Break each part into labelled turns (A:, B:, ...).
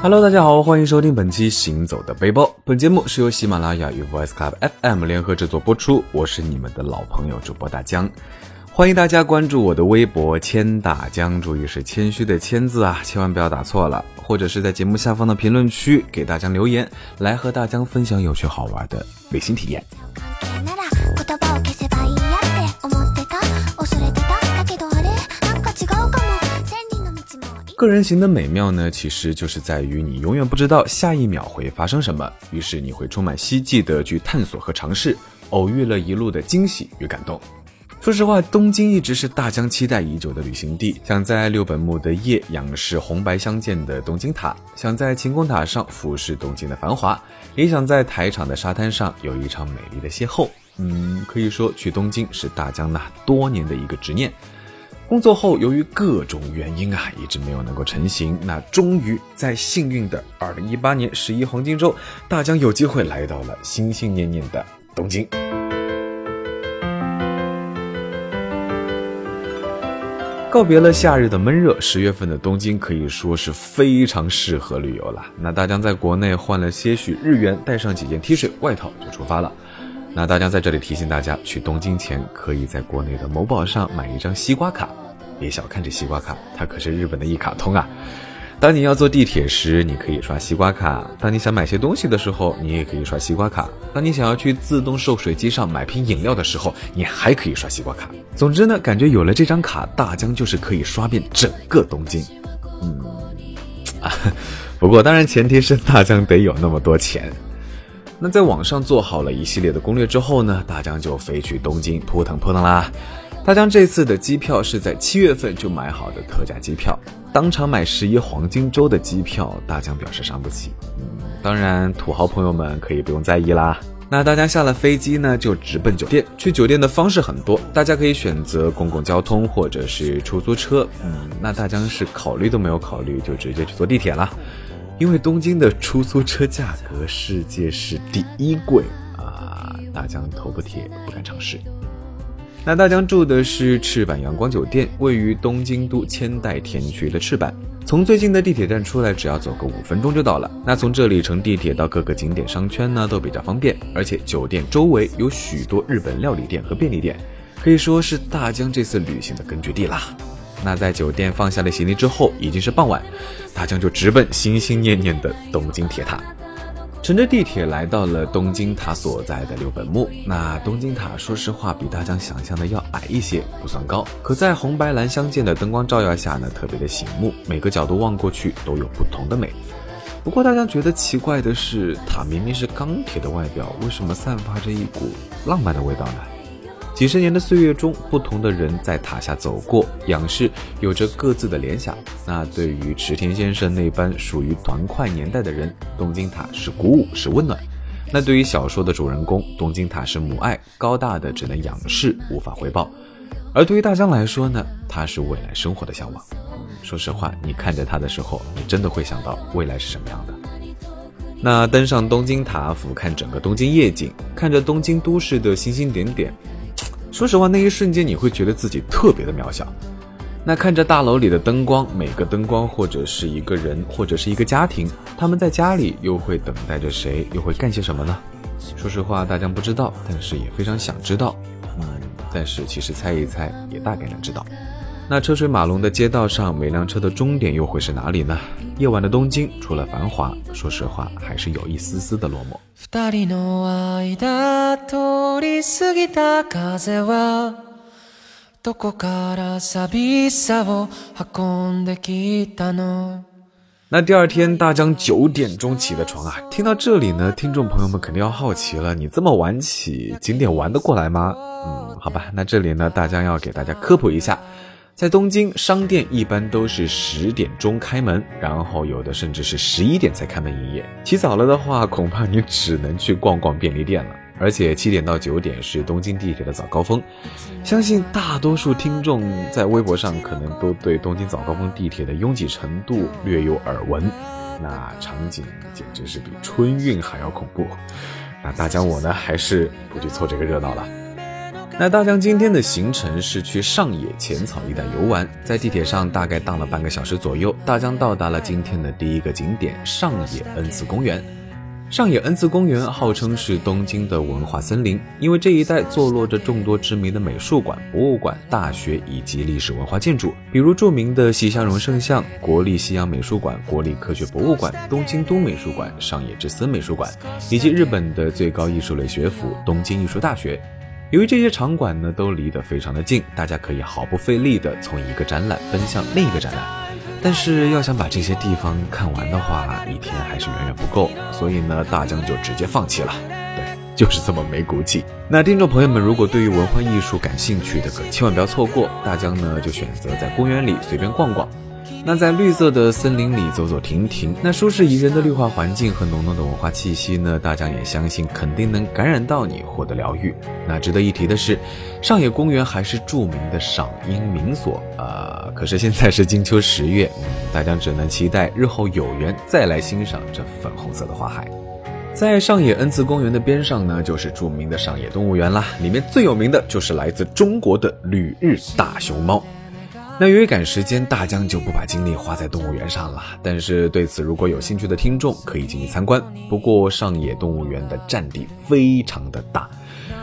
A: Hello，大家好，欢迎收听本期《行走的背包》。本节目是由喜马拉雅与 Voice Club FM 联合制作播出，我是你们的老朋友主播大江。欢迎大家关注我的微博“谦大江”，注意是谦虚的“谦”字啊，千万不要打错了。或者是在节目下方的评论区给大江留言，来和大江分享有趣好玩的旅行体验。个人行的美妙呢，其实就是在于你永远不知道下一秒会发生什么，于是你会充满希冀的去探索和尝试，偶遇了一路的惊喜与感动。说实话，东京一直是大江期待已久的旅行地。想在六本木的夜仰视红白相间的东京塔，想在晴空塔上俯视东京的繁华，也想在台场的沙滩上有一场美丽的邂逅。嗯，可以说去东京是大江那多年的一个执念。工作后，由于各种原因啊，一直没有能够成行。那终于在幸运的二零一八年十一黄金周，大江有机会来到了心心念念的东京。告别了夏日的闷热，十月份的东京可以说是非常适合旅游了。那大江在国内换了些许日元，带上几件 T 恤、外套就出发了。那大江在这里提醒大家，去东京前可以在国内的某宝上买一张西瓜卡。别小看这西瓜卡，它可是日本的一卡通啊！当你要坐地铁时，你可以刷西瓜卡；当你想买些东西的时候，你也可以刷西瓜卡；当你想要去自动售水机上买瓶饮料的时候，你还可以刷西瓜卡。总之呢，感觉有了这张卡，大江就是可以刷遍整个东京。嗯，啊，不过当然前提是大江得有那么多钱。那在网上做好了一系列的攻略之后呢，大江就飞去东京扑腾扑腾啦。大江这次的机票是在七月份就买好的特价机票，当场买十一黄金周的机票，大江表示伤不起。嗯，当然土豪朋友们可以不用在意啦。那大家下了飞机呢，就直奔酒店。去酒店的方式很多，大家可以选择公共交通或者是出租车。嗯，那大江是考虑都没有考虑，就直接去坐地铁啦。因为东京的出租车价格世界是第一贵啊，大江头不铁不敢尝试。那大江住的是赤坂阳光酒店，位于东京都千代田区的赤坂。从最近的地铁站出来，只要走个五分钟就到了。那从这里乘地铁到各个景点商圈呢，都比较方便。而且酒店周围有许多日本料理店和便利店，可以说是大江这次旅行的根据地啦。那在酒店放下了行李之后，已经是傍晚，大江就直奔心心念念的东京铁塔。乘着地铁来到了东京塔所在的六本木。那东京塔说实话比大江想象的要矮一些，不算高。可在红白蓝相间的灯光照耀下呢，特别的醒目，每个角度望过去都有不同的美。不过大家觉得奇怪的是，塔明明是钢铁的外表，为什么散发着一股浪漫的味道呢？几十年的岁月中，不同的人在塔下走过，仰视，有着各自的联想。那对于池田先生那般属于团块年代的人，东京塔是鼓舞，是温暖；那对于小说的主人公，东京塔是母爱，高大的只能仰视，无法回报。而对于大江来说呢，它是未来生活的向往。说实话，你看着它的时候，你真的会想到未来是什么样的。那登上东京塔，俯瞰整个东京夜景，看着东京都市的星星点点。说实话，那一瞬间你会觉得自己特别的渺小。那看着大楼里的灯光，每个灯光或者是一个人，或者是一个家庭，他们在家里又会等待着谁，又会干些什么呢？说实话，大家不知道，但是也非常想知道。嗯，但是其实猜一猜，也大概能知道。那车水马龙的街道上，每辆车的终点又会是哪里呢？夜晚的东京，除了繁华，说实话，还是有一丝丝的落寞。
B: 二人の間通り過ぎた風はどこから寂しさを運んできたの
A: 那第二天，大江九点钟起的床啊！听到这里呢，听众朋友们肯定要好奇了：你这么晚起，景点玩得过来吗？嗯，好吧，那这里呢，大江要给大家科普一下。 在东京，商店一般都是十点钟开门，然后有的甚至是十一点才开门营业。起早了的话，恐怕你只能去逛逛便利店了。而且七点到九点是东京地铁的早高峰，相信大多数听众在微博上可能都对东京早高峰地铁的拥挤程度略有耳闻，那场景简直是比春运还要恐怖。那大江我呢，还是不去凑这个热闹了。那大江今天的行程是去上野浅草一带游玩，在地铁上大概荡了半个小时左右，大江到达了今天的第一个景点上野恩赐公园。上野恩赐公园号称是东京的文化森林，因为这一带坐落着众多知名的美术馆、博物馆、大学以及历史文化建筑，比如著名的西乡荣圣像、国立西洋美术馆、国立科学博物馆、东京都美术馆、上野之森美术馆，以及日本的最高艺术类学府东京艺术大学。由于这些场馆呢都离得非常的近，大家可以毫不费力的从一个展览奔向另一个展览。但是要想把这些地方看完的话，一天还是远远不够，所以呢，大江就直接放弃了。对，就是这么没骨气。那听众朋友们，如果对于文化艺术感兴趣的，可千万不要错过。大江呢，就选择在公园里随便逛逛。那在绿色的森林里走走停停，那舒适宜人的绿化环境和浓浓的文化气息呢，大江也相信肯定能感染到你，获得疗愈。那值得一提的是，上野公园还是著名的赏樱名所啊。可是现在是金秋十月，大家只能期待日后有缘再来欣赏这粉红色的花海。在上野恩赐公园的边上呢，就是著名的上野动物园啦，里面最有名的就是来自中国的旅日大熊猫。那由于赶时间，大江就不把精力花在动物园上了。但是对此，如果有兴趣的听众可以进去参观。不过上野动物园的占地非常的大，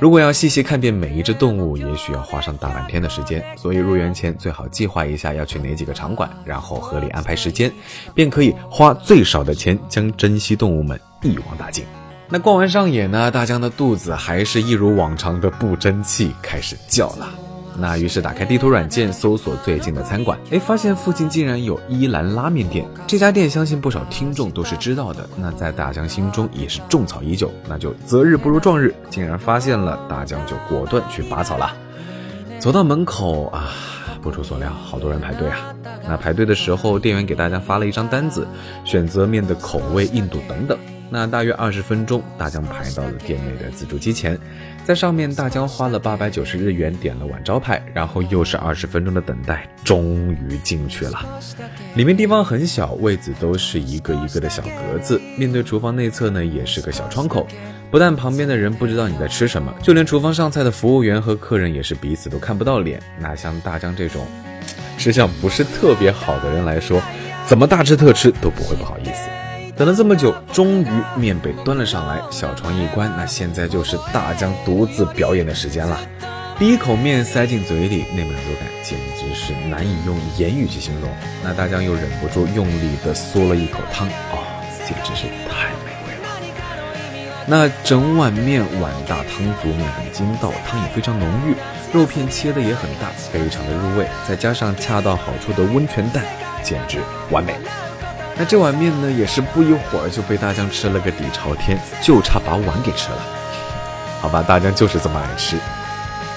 A: 如果要细细看遍每一只动物，也许要花上大半天的时间。所以入园前最好计划一下要去哪几个场馆，然后合理安排时间，便可以花最少的钱将珍稀动物们一网打尽。那逛完上野呢，大江的肚子还是一如往常的不争气，开始叫了。那于是打开地图软件搜索最近的餐馆，哎，发现附近竟然有伊兰拉面店。这家店相信不少听众都是知道的，那在大江心中也是种草已久。那就择日不如撞日，竟然发现了，大江就果断去拔草了。走到门口啊，不出所料，好多人排队啊。那排队的时候，店员给大家发了一张单子，选择面的口味、硬度等等。那大约二十分钟，大江排到了店内的自助机前。在上面，大江花了八百九十日元点了碗招牌，然后又是二十分钟的等待，终于进去了。里面地方很小，位子都是一个一个的小格子，面对厨房内侧呢，也是个小窗口。不但旁边的人不知道你在吃什么，就连厨房上菜的服务员和客人也是彼此都看不到脸。那像大江这种吃相不是特别好的人来说，怎么大吃特吃都不会不好意思。等了这么久，终于面被端了上来，小窗一关，那现在就是大江独自表演的时间了。第一口面塞进嘴里，那满足感简直是难以用言语去形容。那大江又忍不住用力的嗦了一口汤，哦，简直是太美味了。那整碗面碗大汤足，面很筋道，汤也非常浓郁，肉片切的也很大，非常的入味，再加上恰到好处的温泉蛋，简直完美。那这碗面呢，也是不一会儿就被大江吃了个底朝天，就差把碗给吃了。好吧，大江就是这么爱吃。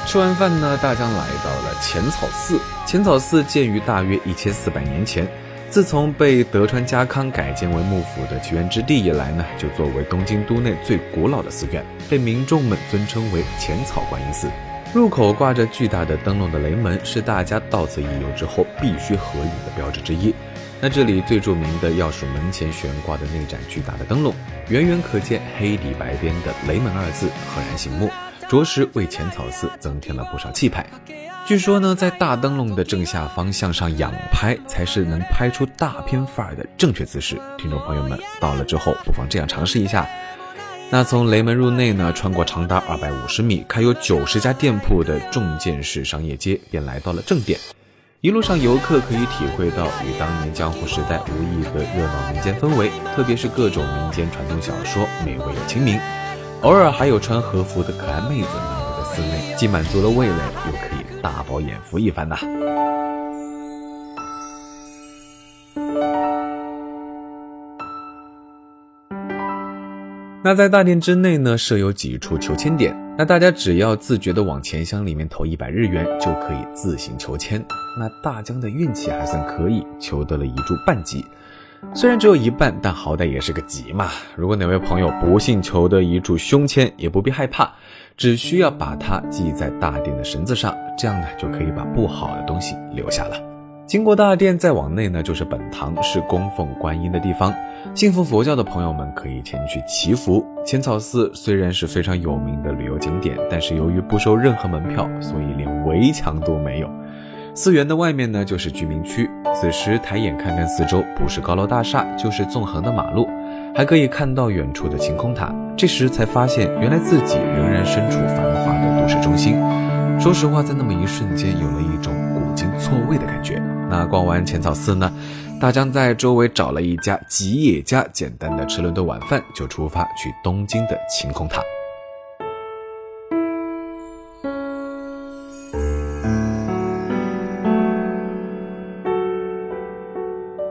A: 吃完饭呢，大江来到了浅草寺。浅草寺建于大约一千四百年前，自从被德川家康改建为幕府的起源之地以来呢，就作为东京都内最古老的寺院，被民众们尊称为浅草观音寺。入口挂着巨大的灯笼的雷门，是大家到此一游之后必须合影的标志之一。那这里最著名的要数门前悬挂的那盏巨大的灯笼，远远可见黑底白边的“雷门”二字，赫然醒目，着实为浅草寺增添了不少气派。据说呢，在大灯笼的正下方向上仰拍，才是能拍出大片范儿的正确姿势。听众朋友们到了之后，不妨这样尝试一下。那从雷门入内呢，穿过长达二百五十米、开有九十家店铺的重建式商业街，便来到了正殿。一路上，游客可以体会到与当年江湖时代无异的热闹民间氛围，特别是各种民间传统小说，美味又亲民。偶尔还有穿和服的可爱妹子漫游在寺内，既满足了味蕾，又可以大饱眼福一番呐。那在大殿之内呢，设有几处求签点。那大家只要自觉的往钱箱里面投一百日元，就可以自行求签。那大江的运气还算可以，求得了一注半级。虽然只有一半，但好歹也是个吉嘛。如果哪位朋友不幸求得一注凶签，也不必害怕，只需要把它系在大殿的绳子上，这样呢就可以把不好的东西留下了。经过大殿再往内呢，就是本堂，是供奉观音的地方。信奉佛教的朋友们可以前去祈福。浅草寺虽然是非常有名的旅游景点，但是由于不收任何门票，所以连围墙都没有。寺园的外面呢，就是居民区。此时抬眼看看四周，不是高楼大厦，就是纵横的马路，还可以看到远处的晴空塔。这时才发现，原来自己仍然身处繁华的都市中心。说实话，在那么一瞬间，有了一种古今错位的感觉。那逛完浅草寺呢，大江在周围找了一家吉野家，简单的吃了顿晚饭，就出发去东京的晴空塔。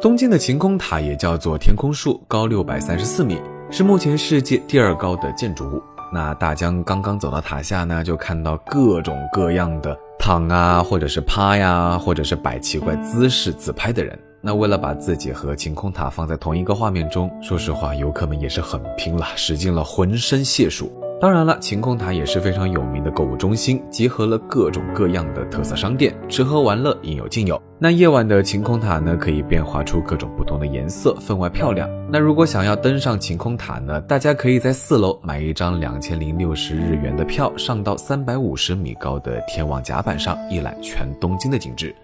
A: 东京的晴空塔也叫做天空树，高六百三十四米，是目前世界第二高的建筑物。那大江刚刚走到塔下呢，就看到各种各样的。躺啊，或者是趴呀，或者是摆奇怪姿势自拍的人，那为了把自己和晴空塔放在同一个画面中，说实话，游客们也是很拼了，使尽了浑身解数。当然了，晴空塔也是非常有名的购物中心，集合了各种各样的特色商店，吃喝玩乐应有尽有。那夜晚的晴空塔呢，可以变化出各种不同的颜色，分外漂亮。那如果想要登上晴空塔呢，大家可以在四楼买一张两千零六十日元的票，上到三百五十米高的天网甲板上，一览全东京的景致。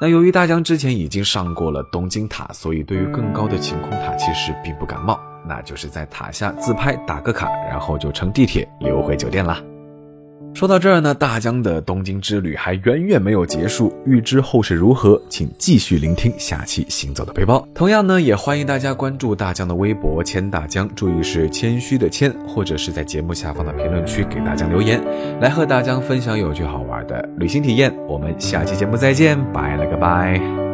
A: 那由于大江之前已经上过了东京塔，所以对于更高的晴空塔其实并不感冒。那就是在塔下自拍打个卡，然后就乘地铁溜回酒店啦。说到这儿呢，大江的东京之旅还远远没有结束。欲知后事如何，请继续聆听下期《行走的背包》。同样呢，也欢迎大家关注大江的微博“谦大江”，注意是谦虚的谦，或者是在节目下方的评论区给大江留言，来和大江分享有趣好玩的旅行体验。我们下期节目再见，拜了个拜。